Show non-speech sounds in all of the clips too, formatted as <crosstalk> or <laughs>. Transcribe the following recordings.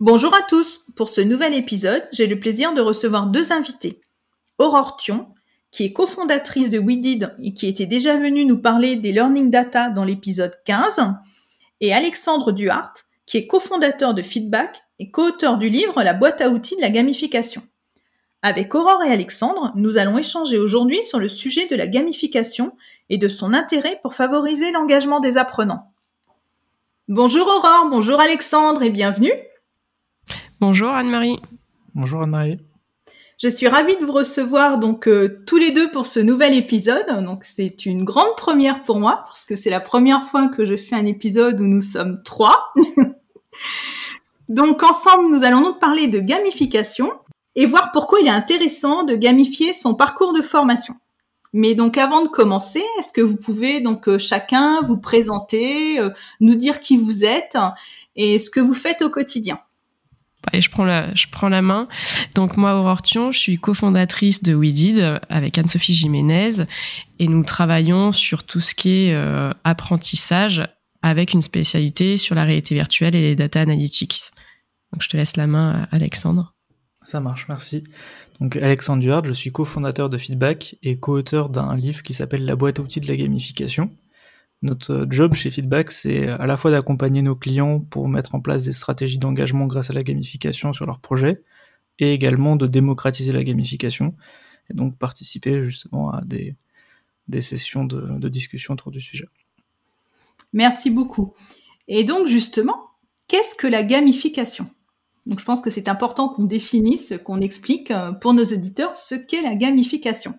Bonjour à tous Pour ce nouvel épisode, j'ai le plaisir de recevoir deux invités. Aurore Thion, qui est cofondatrice de WeDid et qui était déjà venue nous parler des learning data dans l'épisode 15, et Alexandre Duhart, qui est cofondateur de Feedback et co-auteur du livre La boîte à outils de la gamification. Avec Aurore et Alexandre, nous allons échanger aujourd'hui sur le sujet de la gamification et de son intérêt pour favoriser l'engagement des apprenants. Bonjour Aurore, bonjour Alexandre et bienvenue. Bonjour Anne-Marie. Bonjour Anne-Marie. Je suis ravie de vous recevoir donc euh, tous les deux pour ce nouvel épisode. Donc c'est une grande première pour moi parce que c'est la première fois que je fais un épisode où nous sommes trois. <laughs> donc ensemble, nous allons donc parler de gamification et voir pourquoi il est intéressant de gamifier son parcours de formation. Mais donc avant de commencer, est-ce que vous pouvez donc euh, chacun vous présenter, euh, nous dire qui vous êtes et ce que vous faites au quotidien? Allez, je prends la, main. Donc moi, Aurore Thion, je suis cofondatrice de WeDid avec Anne-Sophie Jiménez et nous travaillons sur tout ce qui est euh, apprentissage avec une spécialité sur la réalité virtuelle et les data analytics. Donc je te laisse la main, Alexandre. Ça marche, merci. Donc Alexandre Duard, je suis cofondateur de Feedback et co-auteur d'un livre qui s'appelle La boîte à outils de la gamification. Notre job chez Feedback, c'est à la fois d'accompagner nos clients pour mettre en place des stratégies d'engagement grâce à la gamification sur leurs projets, et également de démocratiser la gamification, et donc participer justement à des, sessions de, de discussion autour du sujet. Merci beaucoup. Et donc justement, qu'est-ce que la gamification? Donc je pense que c'est important qu'on définisse, qu'on explique euh, pour nos auditeurs ce qu'est la gamification.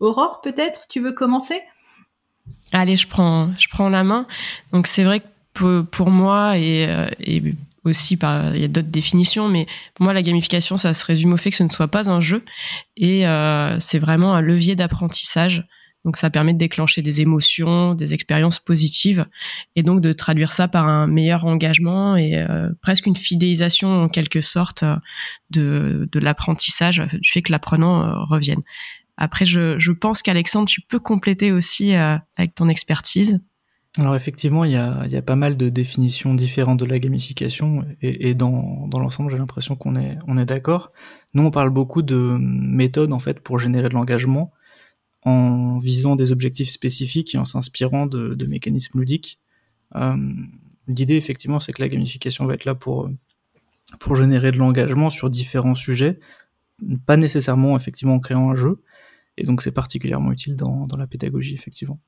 Aurore, peut-être, tu veux commencer? Allez, je prends, je prends la main. Donc c'est vrai que pour, moi et, euh, et aussi par, il y a d'autres définitions, mais pour moi la gamification, ça se résume au fait que ce ne soit pas un jeu et euh, c'est vraiment un levier d'apprentissage. Donc ça permet de déclencher des émotions, des expériences positives et donc de traduire ça par un meilleur engagement et euh, presque une fidélisation en quelque sorte de, de l'apprentissage, du fait que l'apprenant revienne. Après, je, pense qu'Alexandre, tu peux compléter aussi euh, avec ton expertise. Alors effectivement, il y a, pas mal de définitions différentes de la gamification et, dans, l'ensemble, j'ai l'impression qu'on est, d'accord. Nous, on parle beaucoup de méthodes en fait pour générer de l'engagement en visant des objectifs spécifiques et en s'inspirant de, de, mécanismes ludiques. Euh, L'idée, effectivement, c'est que la gamification va être là pour, pour générer de l'engagement sur différents sujets, pas nécessairement effectivement en créant un jeu, et donc c'est particulièrement utile dans, dans, la pédagogie, effectivement.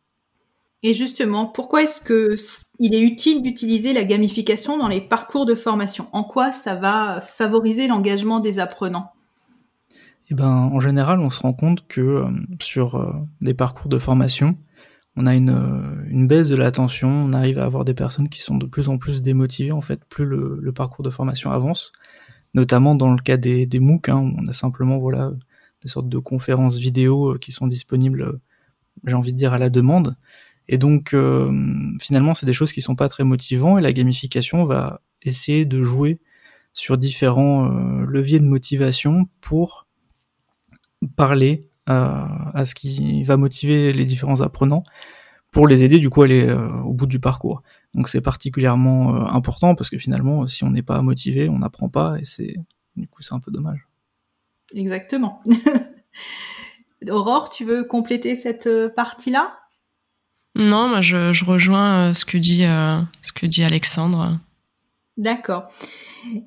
Et justement, pourquoi est-ce que il est utile d'utiliser la gamification dans les parcours de formation? En quoi ça va favoriser l'engagement des apprenants? Eh ben, en général, on se rend compte que euh, sur euh, des parcours de formation, on a une, euh, une baisse de l'attention, on arrive à avoir des personnes qui sont de plus en plus démotivées en fait, plus le, le parcours de formation avance, notamment dans le cas des, des MOOC, hein, on a simplement voilà des sortes de conférences vidéo euh, qui sont disponibles, euh, j'ai envie de dire, à la demande. Et donc, euh, finalement, c'est des choses qui sont pas très motivantes et la gamification va essayer de jouer sur différents leviers de motivation pour parler à ce qui va motiver les différents apprenants pour les aider du coup à aller au bout du parcours. Donc c'est particulièrement important parce que finalement, si on n'est pas motivé, on n'apprend pas et c'est du coup c'est un peu dommage. Exactement. <laughs> Aurore, tu veux compléter cette euh, partie-là? Non, moi je, je rejoins euh, ce que dit, euh, ce que dit Alexandre. D'accord.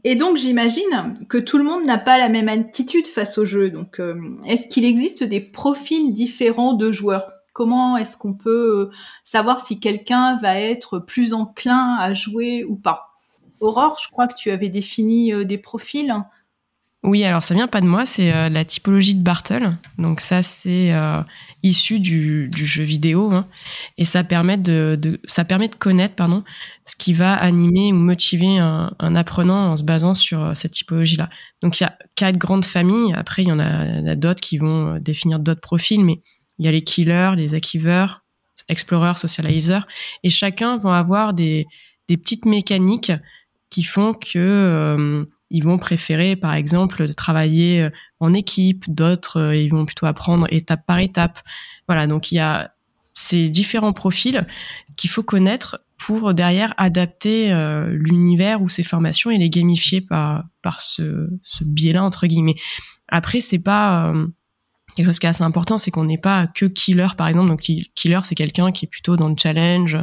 Et donc j'imagine que tout le monde n'a pas la même attitude face au jeu. Donc euh, est-ce qu'il existe des profils différents de joueurs? Comment est-ce qu'on peut savoir si quelqu'un va être plus enclin à jouer ou pas? Aurore, je crois que tu avais défini des profils. Oui, alors ça vient pas de moi, c'est euh, la typologie de Bartle. Donc ça, c'est euh, issu du, jeu vidéo hein. et ça permet de, ça permet de connaître pardon ce qui va animer ou motiver un, apprenant en se basant sur euh, cette typologie-là. Donc il y a quatre grandes familles. Après, il y en a, d'autres qui vont définir d'autres profils, mais il y a les killers, les achievers, explorers, socializers, et chacun va avoir des, des petites mécaniques qui font que ils vont préférer, par exemple, travailler euh, en équipe, d'autres, euh, ils vont plutôt apprendre étape par étape. Voilà, donc il y a ces différents profils qu'il faut connaître pour derrière adapter euh, l'univers ou ces formations et les gamifier par par ce, ce biais-là entre guillemets. Après, c'est pas quelque chose qui est assez important, c'est qu'on n'est pas que killer par exemple. Donc killer, c'est quelqu'un qui est plutôt dans le challenge,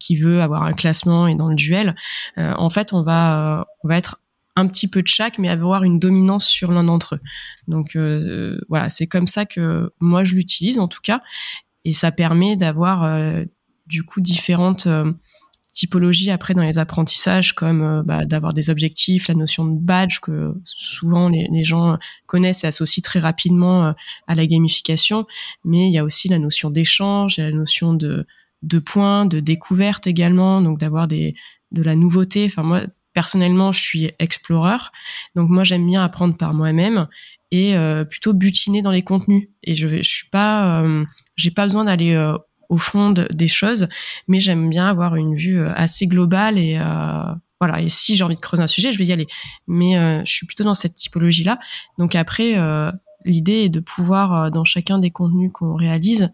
qui veut avoir un classement et dans le duel. en fait, on va on va être un petit peu de chaque, mais avoir une dominance sur l'un d'entre eux. Donc euh, voilà, c'est comme ça que moi je l'utilise en tout cas, et ça permet d'avoir euh, du coup différentes euh, typologies après dans les apprentissages, comme bah, d'avoir des objectifs, la notion de badge que souvent les, gens connaissent et associent très rapidement à la gamification, mais il y a aussi la notion d'échange, la notion de de points, de découverte également, donc d'avoir de la nouveauté. Enfin moi, personnellement, je suis explorer, donc moi j'aime bien apprendre par moi-même et euh, plutôt butiner dans les contenus. Et je, je suis pas, euh, j'ai pas besoin d'aller euh, au fond des choses, mais j'aime bien avoir une vue assez globale et voilà. Et si j'ai envie de creuser un sujet, je vais y aller. Mais je suis plutôt dans cette typologie-là. Donc après, l'idée est de pouvoir dans chacun des contenus qu'on réalise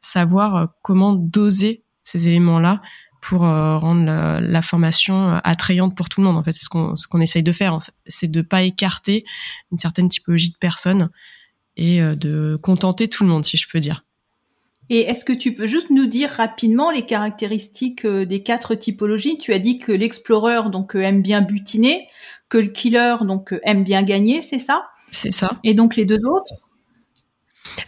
savoir comment doser ces éléments-là pour euh, rendre la, formation euh, attrayante pour tout le monde. En fait, c'est ce qu'on ce qu'on essaye de faire, c'est de pas écarter une certaine typologie de personnes et euh, de contenter tout le monde, si je peux dire. Et est-ce que tu peux juste nous dire rapidement les caractéristiques des quatre typologies? Tu as dit que l'explorer donc aime bien butiner, que le killer donc aime bien gagner, c'est ça? C'est ça. Et donc les deux autres?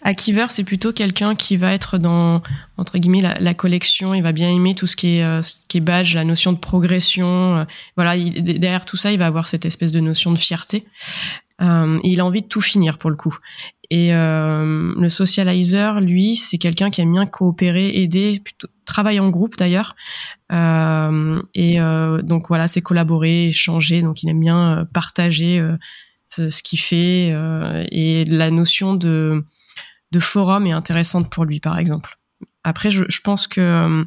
Akiver, c'est plutôt quelqu'un qui va être dans entre guillemets la, collection. Il va bien aimer tout ce qui est euh, ce qui est badge, la notion de progression. Euh, voilà, derrière tout ça, il va avoir cette espèce de notion de fierté. Euh, il a envie de tout finir pour le coup. Et le socializer, lui, c'est quelqu'un qui aime bien coopérer, aider, plutôt travailler en groupe d'ailleurs. et donc voilà, c'est collaborer, échanger. Donc il aime bien partager ce, ce qu'il fait et la notion de de forum est intéressante pour lui, par exemple. Après, je, je pense que euh,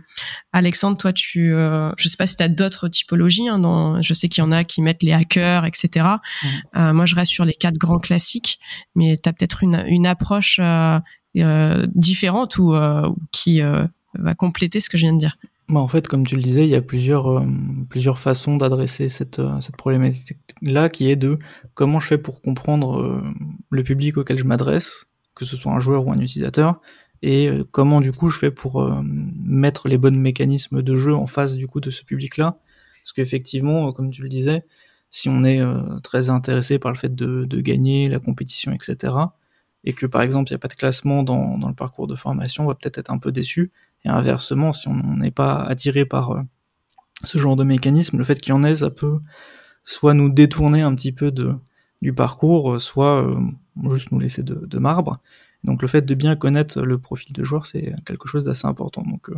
Alexandre, toi, tu, euh, je sais pas si tu as d'autres typologies. Hein, dans, je sais qu'il y en a qui mettent les hackers, etc. Mmh. Euh, moi, je reste sur les quatre grands classiques, mais tu as peut-être une, une approche euh, différente ou qui va compléter ce que je viens de dire. Bah en fait, comme tu le disais, il y a plusieurs, plusieurs façons d'adresser cette, cette problématique-là, qui est de comment je fais pour comprendre le public auquel je m'adresse que ce soit un joueur ou un utilisateur, et euh, comment du coup je fais pour euh, mettre les bons mécanismes de jeu en face du coup de ce public-là? Parce qu'effectivement, euh, comme tu le disais, si on est très intéressé par le fait de, gagner la compétition, etc., et que par exemple il n'y a pas de classement dans, le parcours de formation, on va peut-être être un peu déçu. Et inversement, si on n'est pas attiré par ce genre de mécanisme, le fait qu'il y en ait, ça peut soit nous détourner un petit peu du parcours, soit juste nous laisser de, marbre. Donc le fait de bien connaître le profil de joueur, c'est quelque chose d'assez important. Donc euh,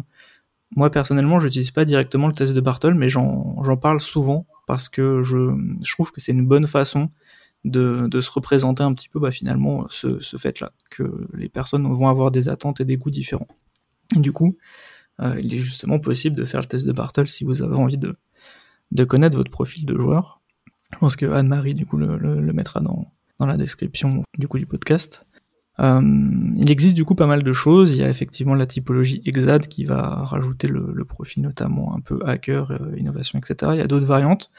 moi personnellement, je n'utilise pas directement le test de Bartle, mais j'en parle souvent parce que je, trouve que c'est une bonne façon de, se représenter un petit peu bah, finalement ce, fait-là, que les personnes vont avoir des attentes et des goûts différents. du coup, euh, il est justement possible de faire le test de Bartle si vous avez envie de, de connaître votre profil de joueur. Je pense que Anne-Marie, du coup, le mettra dans, dans la description du coup du podcast. Euh, il existe du coup pas mal de choses. Il y a effectivement la typologie EXAD qui va rajouter le, profil notamment un peu hacker, euh, innovation, etc. Il y a d'autres variantes.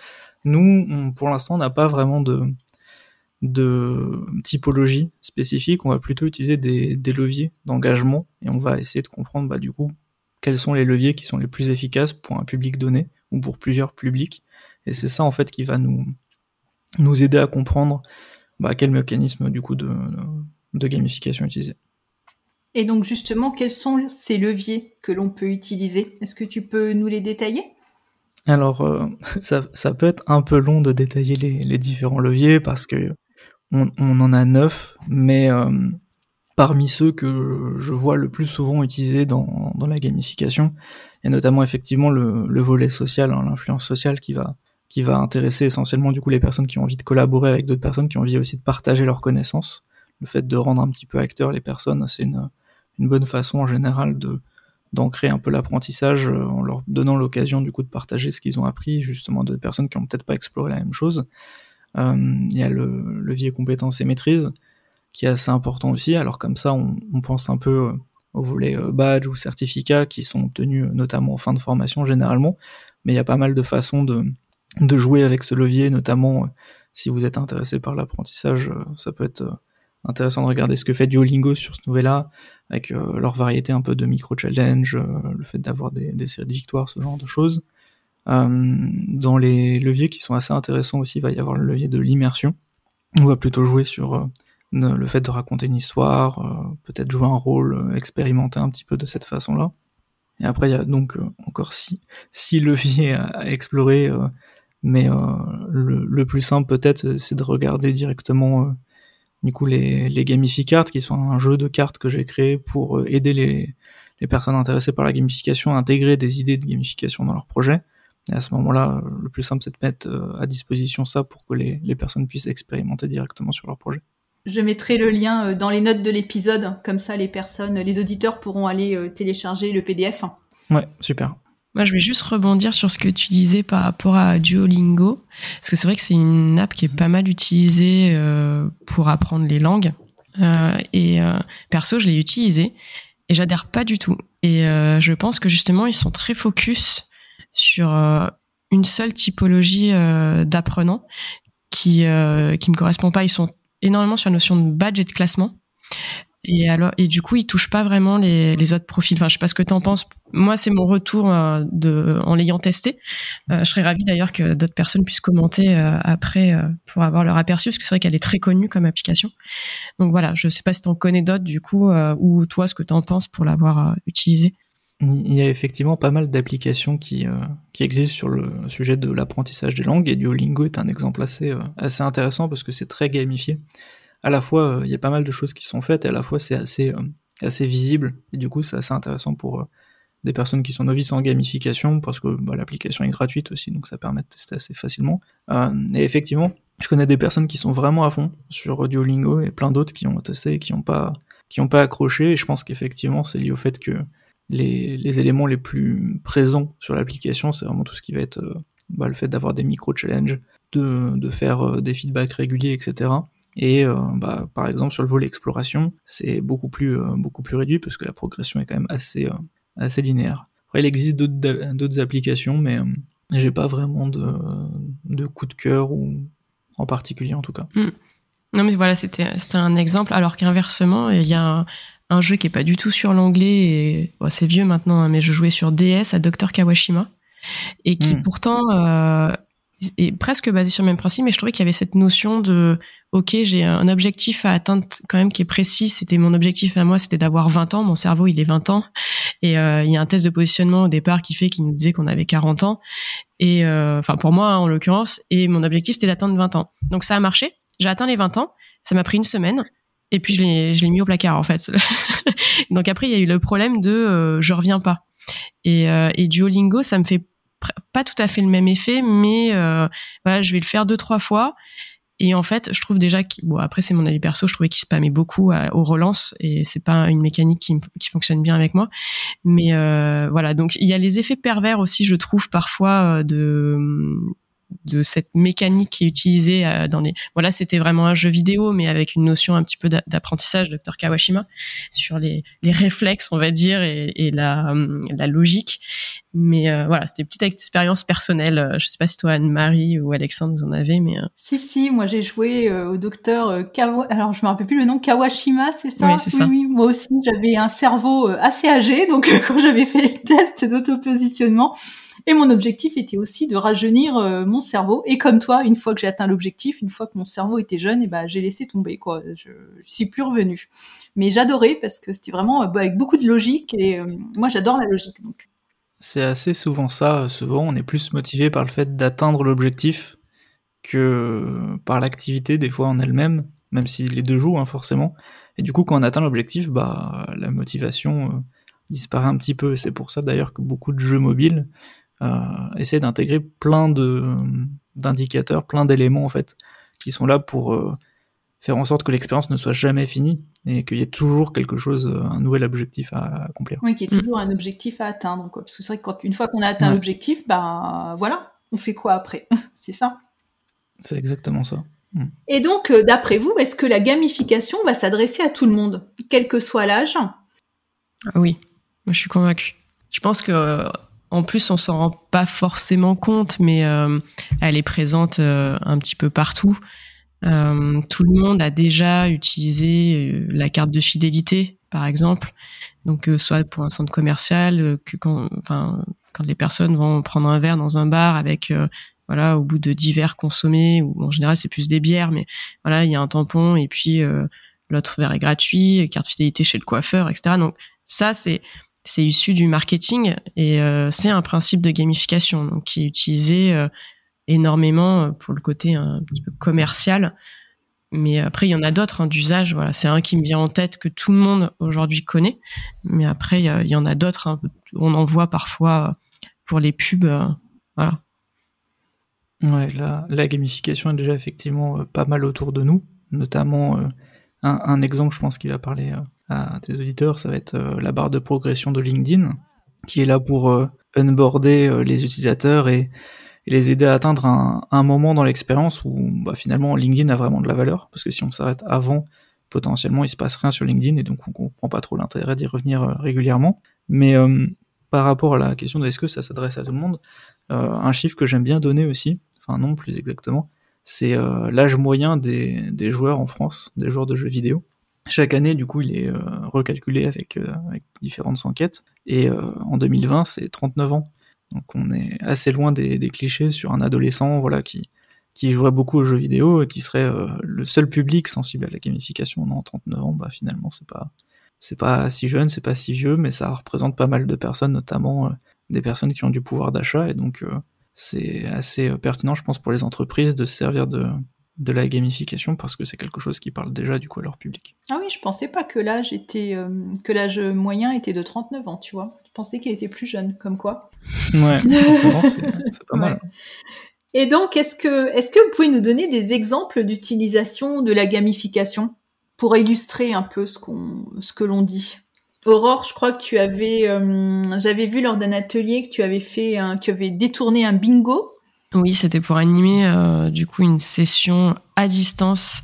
Nous, pour l'instant, on n'a pas vraiment de, typologie spécifique. On va plutôt utiliser des, leviers d'engagement et on va essayer de comprendre bah, du coup quels sont les leviers qui sont les plus efficaces pour un public donné ou pour plusieurs publics. Et c'est ça en fait qui va nous aider à comprendre bah, quel mécanisme du coup de, de gamification utiliser. Et donc justement, quels sont ces leviers que l'on peut utiliser? Est-ce que tu peux nous les détailler? Alors, euh, <laughs> ça, ça, peut être un peu long de détailler les, les différents leviers parce que on, en a neuf, mais parmi ceux que je vois le plus souvent utilisés dans, dans la gamification, il y a notamment effectivement le, le volet social, hein, l'influence sociale qui va qui va intéresser essentiellement du coup les personnes qui ont envie de collaborer avec d'autres personnes, qui ont envie aussi de partager leurs connaissances. Le fait de rendre un petit peu acteurs les personnes, c'est une, une bonne façon en général de d'ancrer un peu l'apprentissage euh, en leur donnant l'occasion du coup de partager ce qu'ils ont appris justement de personnes qui ont peut-être pas exploré la même chose. Euh, il y a le levier compétences et maîtrise qui est assez important aussi. Alors comme ça, on, on pense un peu euh, au volet badge ou certificat qui sont obtenus notamment en fin de formation généralement, mais il y a pas mal de façons de, de jouer avec ce levier, notamment si vous êtes intéressé par l'apprentissage, ça peut être intéressant de regarder ce que fait Duolingo sur ce nouvel-là, avec euh, leur variété un peu de micro-challenge, euh, le fait d'avoir des, séries de victoires, ce genre de choses. Euh, dans les leviers qui sont assez intéressants aussi, il va y avoir le levier de l'immersion. On va plutôt jouer sur le fait de raconter une histoire, peut-être jouer un rôle, expérimenter un petit peu de cette façon-là. Et après, il y a donc encore six, six leviers à, explorer, mais le, le, plus simple peut-être, c'est de regarder directement du coup les, les gamificards qui sont un jeu de cartes que j'ai créé pour euh, aider les, les personnes intéressées par la gamification à intégrer des idées de gamification dans leur projet. Et à ce moment-là, le plus simple, c'est de mettre euh, à disposition ça pour que les, les, personnes puissent expérimenter directement sur leur projet. Je mettrai le lien euh, dans les notes de l'épisode, comme ça les personnes, les auditeurs pourront aller télécharger le PDF. Ouais, super. Moi, je vais juste rebondir sur ce que tu disais par rapport à Duolingo, parce que c'est vrai que c'est une app qui est pas mal utilisée euh, pour apprendre les langues. Euh, et euh, perso, je l'ai utilisée et j'adhère pas du tout. Et je pense que justement, ils sont très focus sur une seule typologie d'apprenants qui qui me correspond pas. Ils sont énormément sur la notion de badge et de classement. Et alors, et du coup, il touche pas vraiment les, les autres profils. Enfin, je sais pas ce que tu en penses. Moi, c'est mon retour euh, en l'ayant testé. Euh, je serais ravie d'ailleurs que d'autres personnes puissent commenter euh, après pour avoir leur aperçu, parce que c'est vrai qu'elle est très connue comme application. Donc voilà, je sais pas si tu en connais d'autres du coup, ou toi, ce que tu en penses pour l'avoir utilisé. Il y a effectivement pas mal d'applications qui, qui existent sur le sujet de l'apprentissage des langues, et Duolingo est un exemple assez, assez intéressant parce que c'est très gamifié à la fois, euh, il y a pas mal de choses qui sont faites, et à la fois, c'est assez, euh, assez visible, et du coup, c'est assez intéressant pour euh, des personnes qui sont novices en gamification, parce que bah, l'application est gratuite aussi, donc ça permet de tester assez facilement. et effectivement, je connais des personnes qui sont vraiment à fond sur Duolingo, et plein d'autres qui ont testé et qui n'ont pas, qui ont pas accroché, et je pense qu'effectivement, c'est lié au fait que les, éléments les plus présents sur l'application, c'est vraiment tout ce qui va être bah, le fait d'avoir des micro-challenges, de faire des feedbacks réguliers, etc. Et euh, bah, par exemple sur le volet exploration, c'est beaucoup plus euh, beaucoup plus réduit parce que la progression est quand même assez euh, assez linéaire. Après, il existe d'autres applications, mais j'ai pas vraiment de, de coup de cœur ou en particulier en tout cas. Hmm. Non mais voilà, c'était un exemple. Alors qu'inversement, il y a un, un, jeu qui est pas du tout sur l'anglais et bon, c'est vieux maintenant, hein, mais je jouais sur DS à Dr Kawashima et qui hmm. pourtant est presque basé sur le même principe, mais je trouvais qu'il y avait cette notion de ok, j'ai un objectif à atteindre quand même qui est précis. C'était mon objectif à moi, c'était d'avoir 20 ans. Mon cerveau, il est 20 ans, et euh, il y a un test de positionnement au départ qui fait qu'il nous disait qu'on avait 40 ans, et euh, enfin pour moi hein, en l'occurrence, et mon objectif c'était d'atteindre 20 ans. Donc ça a marché. J'ai atteint les 20 ans. Ça m'a pris une semaine. Et puis je l'ai mis au placard en fait. <laughs> Donc après il y a eu le problème de euh, je reviens pas. Et, euh, et Duolingo, ça me fait pas tout à fait le même effet, mais euh, voilà, je vais le faire deux trois fois. Et en fait, je trouve déjà que bon après c'est mon avis perso, je trouvais qu'il spammait beaucoup à, aux relances et c'est pas une mécanique qui, fonctionne bien avec moi. Mais euh, voilà, donc il y a les effets pervers aussi, je trouve parfois euh, de de cette mécanique qui est utilisée euh, dans les voilà c'était vraiment un jeu vidéo mais avec une notion un petit peu d'apprentissage Dr Kawashima sur les, les réflexes on va dire et, et la, hum, la logique. Mais euh, voilà c'était une petite expérience personnelle. Euh, je sais pas si toi Anne-Marie ou Alexandre vous en avez mais si si moi j'ai joué au docteur Kawa alors je me rappelle plus le nom Kawashima c'est ça? Oui, c'est ça. oui moi aussi j'avais un cerveau assez âgé donc <laughs> quand j'avais fait les tests d'autopositionnement et mon objectif était aussi de rajeunir euh, mon cerveau. Et comme toi, une fois que j'ai atteint l'objectif, une fois que mon cerveau était jeune, et eh ben j'ai laissé tomber quoi. Je, je suis plus revenue. Mais j'adorais parce que c'était vraiment euh, avec beaucoup de logique et euh, moi j'adore la logique donc. C'est assez souvent ça. Souvent, on est plus motivé par le fait d'atteindre l'objectif que par l'activité des fois en elle-même. même si les deux jouent hein, forcément. Et du coup, quand on atteint l'objectif, bah la motivation disparaît un petit peu. C'est pour ça d'ailleurs que beaucoup de jeux mobiles euh, essaient d'intégrer plein de d'indicateurs, plein d'éléments en fait, qui sont là pour euh, faire en sorte que l'expérience ne soit jamais finie et qu'il y ait toujours quelque chose, un nouvel objectif à accomplir. Oui, qu'il y ait toujours un objectif à atteindre. Quoi. Parce que c'est vrai que quand, une fois qu'on a atteint l'objectif, bah voilà, on fait quoi après? <laughs> C'est ça. C'est exactement ça. Hmm. Et donc, euh, d'après vous, est-ce que la gamification va s'adresser à tout le monde, quel que soit l'âge? Oui, moi je suis convaincue. Je pense que en plus, on s'en rend pas forcément compte, mais euh, elle est présente euh, un petit peu partout. tout le monde a déjà utilisé la carte de fidélité, par exemple. Donc, soit pour un centre commercial, quand, les personnes vont prendre un verre dans un bar avec voilà, au bout de divers consommés, ou en général c'est plus des bières, mais voilà, il y a un tampon et puis euh, l'autre verre est gratuit, carte fidélité chez le coiffeur, etc. Donc ça c'est c'est issu du marketing et euh, c'est un principe de gamification qui est utilisé euh, énormément pour le côté un petit peu commercial. Mais après, il y en a d'autres hein, d'usage. Voilà, c'est un qui me vient en tête que tout le monde aujourd'hui connaît. Mais après, il y, en a d'autres. Hein, on en voit parfois pour les pubs. voilà. Ouais, la, gamification est déjà effectivement euh, pas mal autour de nous, notamment euh, un, exemple, je pense, qui va parler euh, à tes auditeurs, ça va être la barre de progression de LinkedIn, qui est là pour unboarder les utilisateurs et, les aider à atteindre un, moment dans l'expérience où bah, finalement LinkedIn a vraiment de la valeur, parce que si on s'arrête avant, potentiellement il se passe rien sur LinkedIn et donc on comprend pas trop l'intérêt d'y revenir régulièrement. Mais par rapport à la question de est-ce que ça s'adresse à tout le monde, un chiffre que j'aime bien donner aussi, enfin non plus exactement, c'est euh, l'âge moyen des, joueurs en France, des joueurs de jeux vidéo. Chaque année, du coup, il est euh, recalculé avec, euh, avec, différentes enquêtes, et en 2020, c'est 39 ans. Donc on est assez loin des, des, clichés sur un adolescent voilà, qui, qui jouerait beaucoup aux jeux vidéo et qui serait le seul public sensible à la gamification. Non, 39 ans, bah finalement, c'est pas c'est pas si jeune, c'est pas si vieux, mais ça représente pas mal de personnes, notamment des personnes qui ont du pouvoir d'achat, et donc c'est assez euh, pertinent, je pense, pour les entreprises de se servir de, de la gamification parce que c'est quelque chose qui parle déjà du coup à leur public. Ah oui, je pensais pas que l'âge était euh, que l'âge moyen était de 39 ans, tu vois. Je pensais qu'il était plus jeune, comme quoi. Ouais, <laughs> c'est pas mal. Et donc, est-ce que est-ce que vous pouvez nous donner des exemples d'utilisation de la gamification pour illustrer un peu ce qu'on ce que l'on dit? Aurore, je crois que tu avais, euh, j'avais vu lors d'un atelier que tu avais fait, un, tu avais détourné un bingo. Oui, c'était pour animer euh, du coup une session à distance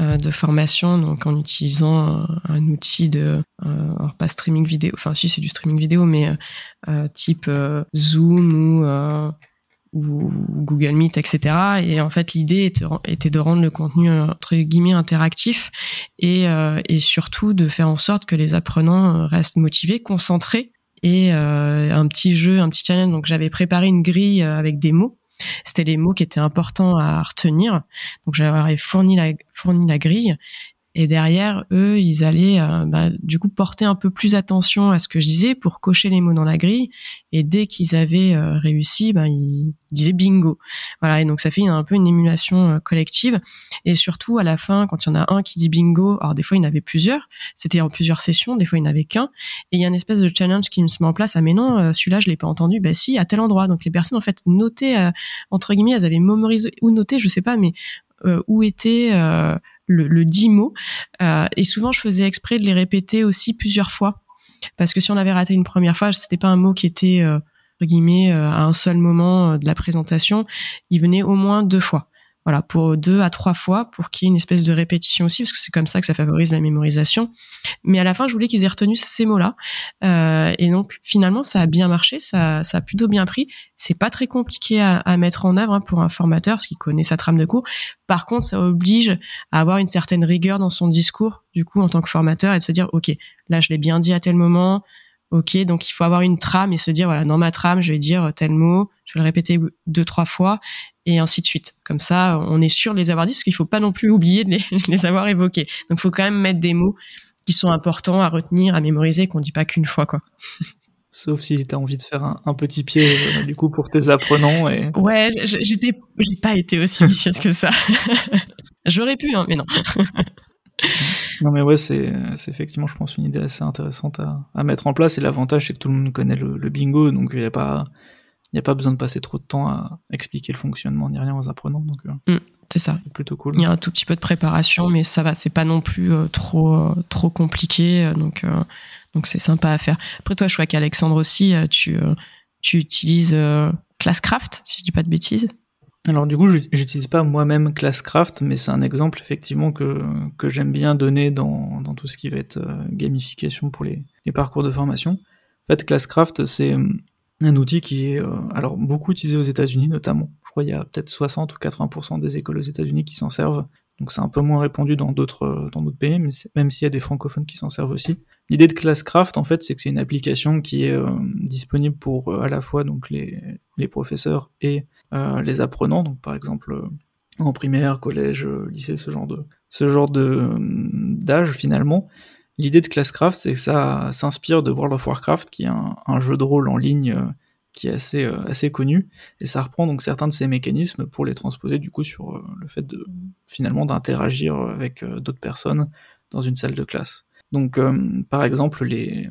euh, de formation, donc en utilisant un, outil de, pas streaming vidéo, enfin si c'est du streaming vidéo, mais type Zoom ou ou Google Meet, etc. Et en fait, l'idée était, de rendre le contenu entre guillemets interactif et, euh, et surtout de faire en sorte que les apprenants euh, restent motivés, concentrés et euh, un petit jeu, un petit challenge. Donc j'avais préparé une grille avec des mots. C'était les mots qui étaient importants à retenir. Donc j'avais fourni la, la grille et derrière, eux, ils allaient euh, bah, du coup porter un peu plus attention à ce que je disais pour cocher les mots dans la grille. Et dès qu'ils avaient euh, réussi, bah, ils disaient bingo. Voilà. Et donc ça fait un peu une émulation euh, collective. Et surtout à la fin, quand il y en a un qui dit bingo, alors des fois il y en avait plusieurs. C'était en plusieurs sessions. Des fois il n'y en avait qu'un. Et il y a une espèce de challenge qui se met en place. Ah mais non, celui-là je l'ai pas entendu. Bah si, à tel endroit. Donc les personnes en fait notaient entre guillemets, elles avaient mémorisé ou noté, je sais pas, mais où était le, le 10 mots. Euh, et souvent, je faisais exprès de les répéter aussi plusieurs fois. Parce que si on avait raté une première fois, c'était pas un mot qui était, euh, entre guillemets, euh, à un seul moment euh, de la présentation. Il venait au moins deux fois voilà, pour deux à trois fois, pour qu'il y ait une espèce de répétition aussi, parce que c'est comme ça que ça favorise la mémorisation. Mais à la fin, je voulais qu'ils aient retenu ces mots-là. Euh, et donc, finalement, ça a bien marché, ça, ça a plutôt bien pris. C'est pas très compliqué à, à mettre en œuvre hein, pour un formateur, parce qu'il connaît sa trame de cours. Par contre, ça oblige à avoir une certaine rigueur dans son discours, du coup, en tant que formateur, et de se dire, OK, là, je l'ai bien dit à tel moment, Ok, donc il faut avoir une trame et se dire voilà dans ma trame je vais dire tel mot, je vais le répéter deux trois fois et ainsi de suite. Comme ça, on est sûr de les avoir dit parce qu'il faut pas non plus oublier de les, <laughs> avoir évoqués. Donc il faut quand même mettre des mots qui sont importants à retenir, à mémoriser, qu'on dit pas qu'une fois quoi. <laughs> Sauf si tu as envie de faire un, petit pied euh, du coup pour tes apprenants et <laughs> Ouais, j'étais j'ai pas été aussi vicieuse que ça. J'aurais pu, hein, mais non. Non mais ouais, c'est effectivement, je pense, une idée assez intéressante à, mettre en place. Et l'avantage, c'est que tout le monde connaît le, bingo, donc il n'y a pas il n'y a pas besoin de passer trop de temps à expliquer le fonctionnement ni rien aux apprenants. Donc, euh, mm, c'est ça. C'est plutôt cool. Il y a un tout petit peu de préparation, mais ça va. C'est pas non plus euh, trop euh, trop compliqué. Donc donc c'est sympa à faire. Après toi, je crois qu'Alexandre aussi, tu tu utilises Classcraft, si je dis pas de bêtises. Alors du coup, j'utilise pas moi-même Classcraft, mais c'est un exemple effectivement que, j'aime bien donner dans, tout ce qui va être gamification pour les, parcours de formation. En fait, Classcraft, c'est un outil qui est euh, alors beaucoup utilisé aux États-Unis notamment. Je crois qu'il y a peut-être 60 ou 80% des écoles aux États-Unis qui s'en servent. Donc c'est un peu moins répandu dans d'autres euh, pays, mais même s'il y a des francophones qui s'en servent aussi. L'idée de Classcraft en fait, c'est que c'est une application qui est euh, disponible pour à la fois donc les, professeurs et les apprenants. Donc par exemple en primaire, collège, lycée, ce genre de ce genre de d'âge finalement. L'idée de Classcraft, c'est que ça s'inspire de World of Warcraft, qui est un, jeu de rôle en ligne euh, qui est assez, euh, assez connu, et ça reprend donc certains de ces mécanismes pour les transposer du coup sur euh, le fait finalement d'interagir avec d'autres personnes dans une salle de classe. Donc par exemple, les,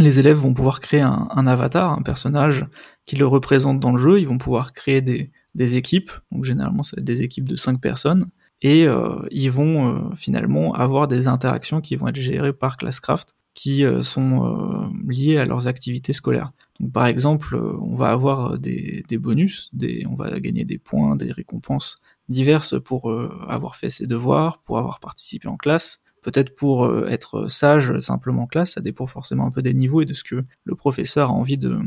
élèves vont pouvoir créer un, avatar, un personnage qui le représente dans le jeu, ils vont pouvoir créer des, équipes, donc généralement c'est des équipes de 5 personnes, et euh, ils vont euh, finalement avoir des interactions qui vont être gérées par Classcraft qui euh, sont liées à leurs activités scolaires. Donc, par exemple, on va avoir des, des, bonus, des, on va gagner des points, des récompenses diverses pour avoir fait ses devoirs, pour avoir participé en classe, peut-être pour être sage simplement en classe, ça dépend forcément un peu des niveaux et de ce que le professeur a envie de,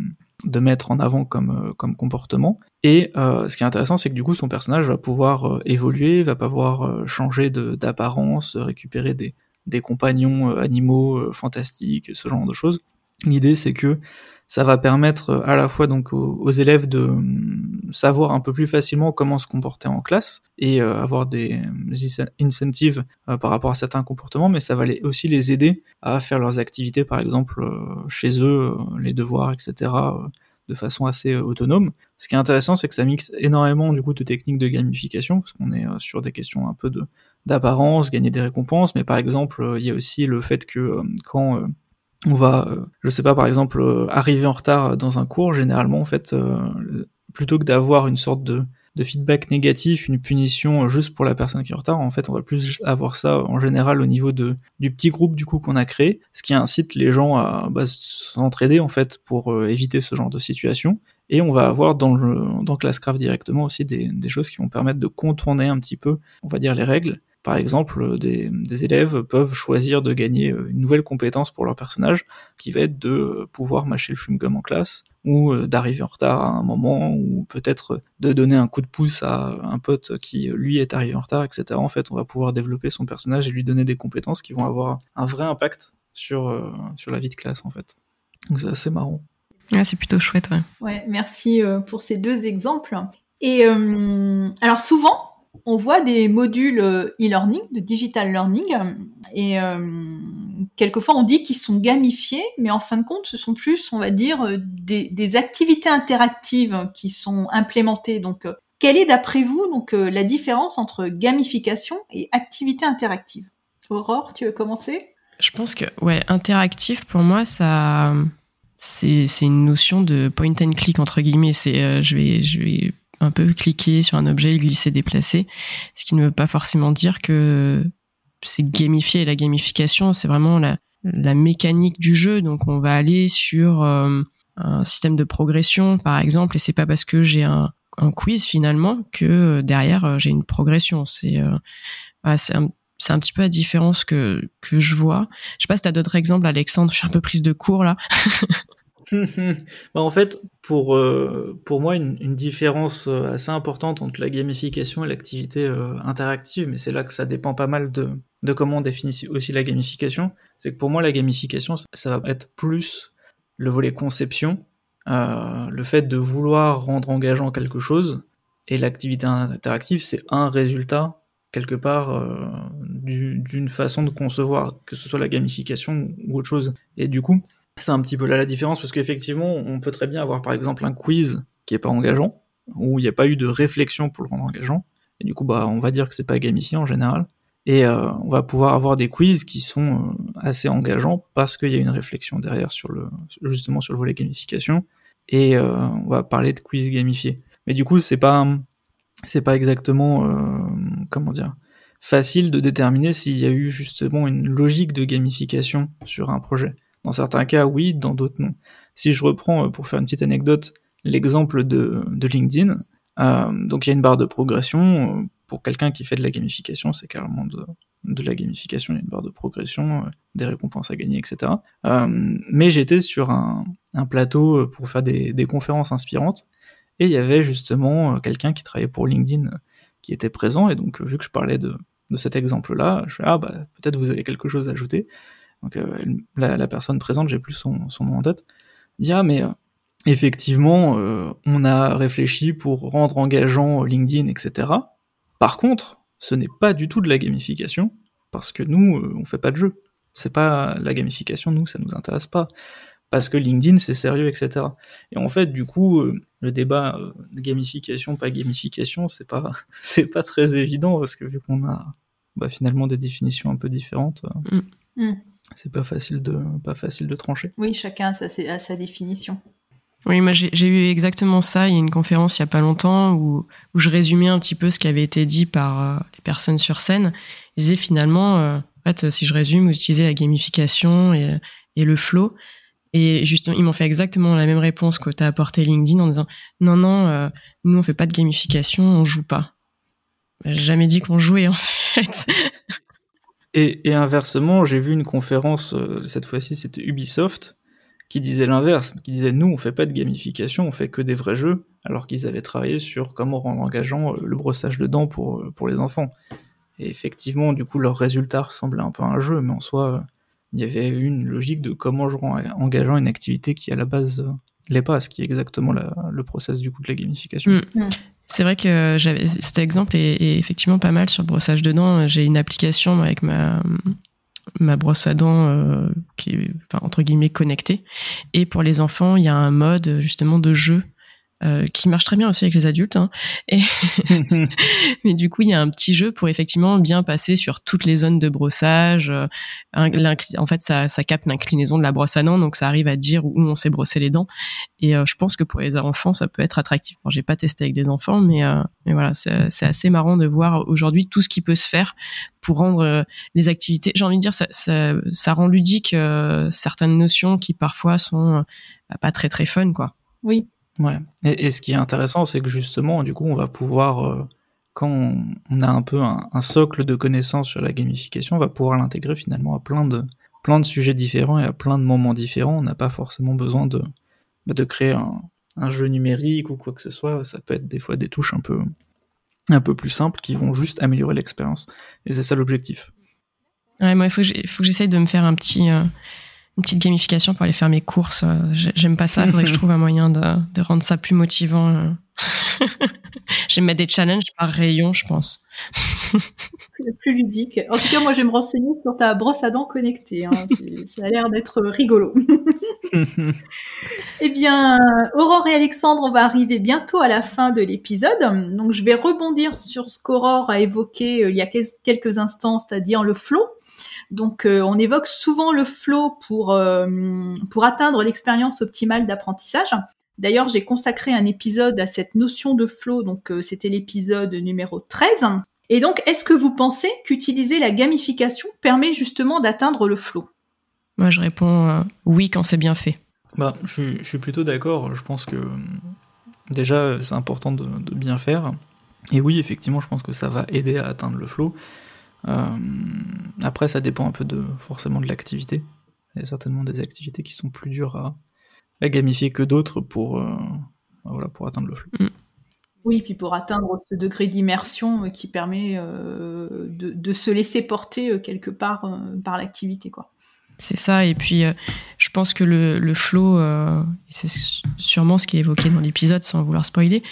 de mettre en avant comme, comme comportement. Et euh, ce qui est intéressant, c'est que du coup, son personnage va pouvoir euh, évoluer, va pouvoir euh, changer d'apparence, récupérer des, des compagnons animaux fantastiques, ce genre de choses. L'idée, c'est que ça va permettre à la fois donc aux, élèves de savoir un peu plus facilement comment se comporter en classe et avoir des incentives par rapport à certains comportements, mais ça va aussi les aider à faire leurs activités, par exemple chez eux, les devoirs, etc de façon assez euh, autonome. Ce qui est intéressant, c'est que ça mixe énormément du coup de techniques de gamification, parce qu'on est euh, sur des questions un peu de d'apparence, gagner des récompenses, mais par exemple, euh, il y a aussi le fait que quand on va, je sais pas, par exemple, arriver en retard dans un cours, généralement, en fait, plutôt que d'avoir une sorte de de feedback négatif, une punition juste pour la personne qui est en retard. En fait, on va plus avoir ça en général au niveau du petit groupe du coup qu'on a créé, ce qui incite les gens à bah, s'entraider en fait pour euh, éviter ce genre de situation. Et on va avoir dans, le, dans Classcraft directement aussi des, choses qui vont permettre de contourner un petit peu, on va dire, les règles. Par exemple, des, des, élèves peuvent choisir de gagner euh, une nouvelle compétence pour leur personnage, qui va être de pouvoir mâcher le chewing-gum en classe, ou euh, d'arriver en retard à un moment, ou peut-être de donner un coup de pouce à un pote qui lui est arrivé en retard, etc. En fait, on va pouvoir développer son personnage et lui donner des compétences qui vont avoir un vrai impact sur, euh, sur la vie de classe, en fait. Donc c'est assez marrant. c'est plutôt chouette, ouais. Ouais, merci pour ces deux exemples. Et alors souvent, on voit des modules euh, e-learning, de digital learning, et euh, quelquefois on dit qu'ils sont gamifiés, mais en fin de compte, ce sont plus, on va dire, euh, des, activités interactives qui sont implémentées. Donc, quelle est d'après vous donc la différence entre gamification et activité interactive? Aurore, tu veux commencer? Je pense que ouais, interactif pour moi, ça c'est une notion de point and click entre guillemets. C'est je vais je vais un peu cliquer sur un objet, glisser, déplacer, ce qui ne veut pas forcément dire que c'est gamifié. La gamification, c'est vraiment la, mécanique du jeu. Donc, on va aller sur euh, un système de progression, par exemple, et c'est pas parce que j'ai un, quiz finalement que euh, derrière euh, j'ai une progression. C'est c'est un, petit peu la différence que que je vois. Je sais pas si t'as d'autres exemples, Alexandre. Je suis un peu prise de cours là. <laughs> <laughs> Bah, en fait, pour, euh, pour moi, une, différence euh, assez importante entre la gamification et l'activité euh, interactive, mais c'est là que ça dépend pas mal de, de comment on définit aussi la gamification, c'est que pour moi, la gamification, ça va être plus le volet conception, le fait de vouloir rendre engageant quelque chose, et l'activité interactive, c'est un résultat quelque part d'une façon de concevoir, que ce soit la gamification ou autre chose. Et du coup, c'est un petit peu là la différence parce qu'effectivement, on peut très bien avoir par exemple un quiz qui est pas engageant, où il n'y a pas eu de réflexion pour le rendre engageant, Et du coup, bah, on va dire que c'est pas gamifié en général. Et euh, on va pouvoir avoir des quiz qui sont euh, assez engageants parce qu'il y a une réflexion derrière sur le, justement sur le volet gamification. Et euh, on va parler de quiz gamifiés. Mais du coup, c'est pas, c'est pas exactement, comment dire, facile de déterminer s'il y a eu justement une logique de gamification sur un projet. Dans certains cas, oui, dans d'autres, non. Si je reprends, pour faire une petite anecdote, l'exemple de, LinkedIn, euh, donc il y a une barre de progression. Euh, pour quelqu'un qui fait de la gamification, c'est carrément de, la gamification, il y a une barre de progression, euh, des récompenses à gagner, etc. mais j'étais sur un, plateau pour faire des, des, conférences inspirantes, et il y avait justement quelqu'un qui travaillait pour LinkedIn qui était présent, et donc vu que je parlais de, de cet exemple-là, je fais ah bah peut-être vous avez quelque chose à ajouter. Donc la, la, personne présente, j'ai plus son, son nom en tête, dit ah mais effectivement, euh, on a réfléchi pour rendre engageant LinkedIn, etc. Par contre, ce n'est pas du tout de la gamification, parce que nous, euh, on fait pas de jeu. C'est pas la gamification, nous, ça nous intéresse pas. Parce que LinkedIn, c'est sérieux, etc. Et en fait, du coup, euh, le débat gamification, pas gamification, c'est pas, <laughs> c'est pas très évident, parce que vu qu'on a bah, finalement des définitions un peu différentes, mm. Mm. C'est pas facile de, pas facile de trancher. Oui, chacun a sa définition. Oui, moi j'ai eu exactement ça. Il y a une conférence il y a pas longtemps où, où je résumais un petit peu ce qui avait été dit par euh, les personnes sur scène. Je disais finalement, euh, en fait, si je résume, vous utilisez la gamification et, et le flow. Et justement, ils m'ont fait exactement la même réponse que tu as apporté LinkedIn en disant non, non, euh, nous on fait pas de gamification, on joue pas. J'ai jamais dit qu'on jouait en <laughs> fait. Et, et inversement, j'ai vu une conférence, cette fois-ci c'était Ubisoft, qui disait l'inverse, qui disait nous on fait pas de gamification, on fait que des vrais jeux, alors qu'ils avaient travaillé sur comment rendre engageant euh, le brossage de dents pour, euh, pour les enfants. Et effectivement, du coup, leur résultat ressemblait un peu à un jeu, mais en soi, il y avait une logique de comment je rends engageant une activité qui à la base euh, l'est pas, ce qui est exactement le process du coup de la gamification. Mm. C'est vrai que j'avais cet exemple est, effectivement pas mal sur brossage de dents. J'ai une application avec ma ma brosse à dents euh, qui est enfin, entre guillemets connectée. Et pour les enfants, il y a un mode justement de jeu euh, qui marche très bien aussi avec les adultes. Hein. Et <laughs> <laughs> mais du coup, il y a un petit jeu pour effectivement bien passer sur toutes les zones de brossage. Euh, en fait, ça, ça capte l'inclinaison de la brosse à dents, donc ça arrive à dire où on s'est brossé les dents. Et euh, je pense que pour les enfants, ça peut être attractif. Bon, j'ai pas testé avec des enfants, mais, mais voilà, c'est assez marrant de voir aujourd'hui tout ce qui peut se faire pour rendre les activités. J'ai envie de dire, ça, ça, ça rend ludique certaines notions qui parfois sont bah, pas très très fun, quoi. Oui, Ouais. Et, ce qui est intéressant, c'est que justement, du coup, on va pouvoir, euh, quand on, a un peu un, socle de connaissances sur la gamification, on va pouvoir l'intégrer finalement à plein de, plein de sujets différents et à plein de moments différents. On n'a pas forcément besoin de, bah, de créer un, jeu numérique ou quoi que ce soit. Ça peut être des fois des touches un peu, un peu plus simples qui vont juste améliorer l'expérience. Et c'est ça l'objectif. Ouais, moi, il faut que j'essaye de me faire un petit, euh, une petite gamification pour aller faire mes courses. Euh, j'aime pas ça. Il faudrait que je trouve un moyen de, de rendre ça plus motivant. <laughs> Euh. J'aime mettre des challenges par rayon, je pense. plus ludique. En tout cas, moi, je vais me renseigner sur ta brosse à dents connectée. Hein. <laughs> Ça a l'air d'être rigolo. <laughs> eh bien, Aurore et Alexandre, on va arriver bientôt à la fin de l'épisode. Donc, je vais rebondir sur ce qu'Aurore a évoqué euh, il y a quelques instants, c'est-à-dire le flow. Donc, euh, on évoque souvent le flow pour, euh, pour atteindre l'expérience optimale d'apprentissage. D'ailleurs, j'ai consacré un épisode à cette notion de flow, donc euh, c'était l'épisode numéro 13. Et donc, est-ce que vous pensez qu'utiliser la gamification permet justement d'atteindre le flow? Moi, je réponds oui quand c'est bien fait. Bah, je, suis plutôt d'accord. Je pense que déjà, c'est important de, de, bien faire. Et oui, effectivement, je pense que ça va aider à atteindre le flow. Euh, après, ça dépend un peu de forcément de l'activité. Il y a certainement des activités qui sont plus dures à, gamifier que d'autres pour, euh, voilà, pour atteindre le flux. Mm. Oui, puis pour atteindre ce degré d'immersion qui permet euh, de, de, se laisser porter quelque part par l'activité, quoi. C'est ça. Et puis, euh, je pense que le, le flow, euh, c'est sûrement ce qui est évoqué dans l'épisode, sans vouloir spoiler,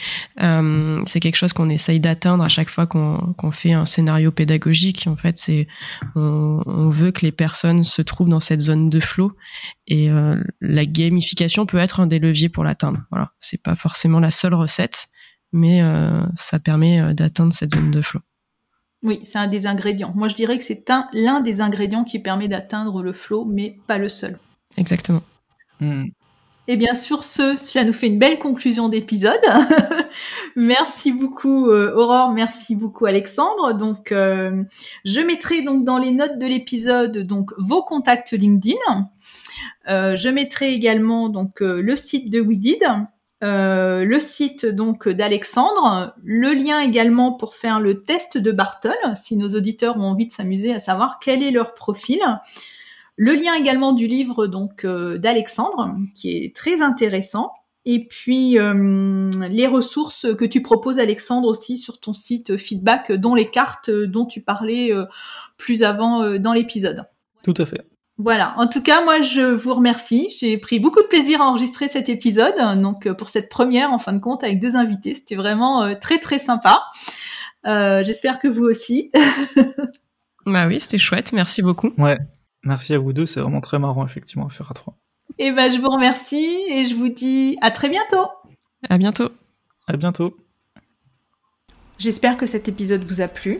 euh, c'est quelque chose qu'on essaye d'atteindre à chaque fois qu'on fait un scénario pédagogique. En fait, c'est on, on, veut que les personnes se trouvent dans cette zone de flow. Et la gamification peut être un des leviers pour l'atteindre. Voilà, c'est pas forcément la seule recette, mais ça permet d'atteindre cette zone de flow. Oui, c'est un des ingrédients. Moi, je dirais que c'est un l'un des ingrédients qui permet d'atteindre le flow, mais pas le seul. Exactement. Hmm. Et bien sur ce, cela nous fait une belle conclusion d'épisode. <laughs> merci beaucoup euh, Aurore, merci beaucoup Alexandre. Donc euh, je mettrai donc dans les notes de l'épisode donc vos contacts LinkedIn. Euh, je mettrai également donc le site de WeDid, le site donc d'Alexandre, le lien également pour faire le test de Bartle si nos auditeurs ont envie de s'amuser à savoir quel est leur profil. Le lien également du livre donc euh, d'Alexandre, qui est très intéressant. Et puis euh, les ressources que tu proposes, Alexandre, aussi sur ton site feedback, dont les cartes dont tu parlais euh, plus avant dans l'épisode. Tout à fait. Voilà. En tout cas, moi, je vous remercie. J'ai pris beaucoup de plaisir à enregistrer cet épisode. Donc, pour cette première, en fin de compte, avec deux invités, c'était vraiment très très sympa. J'espère que vous aussi. <laughs> bah oui, c'était chouette. Merci beaucoup. Ouais. Merci à vous deux, c'est vraiment très marrant effectivement à faire à trois. Et eh ben je vous remercie et je vous dis à très bientôt. À bientôt. À bientôt. J'espère que cet épisode vous a plu.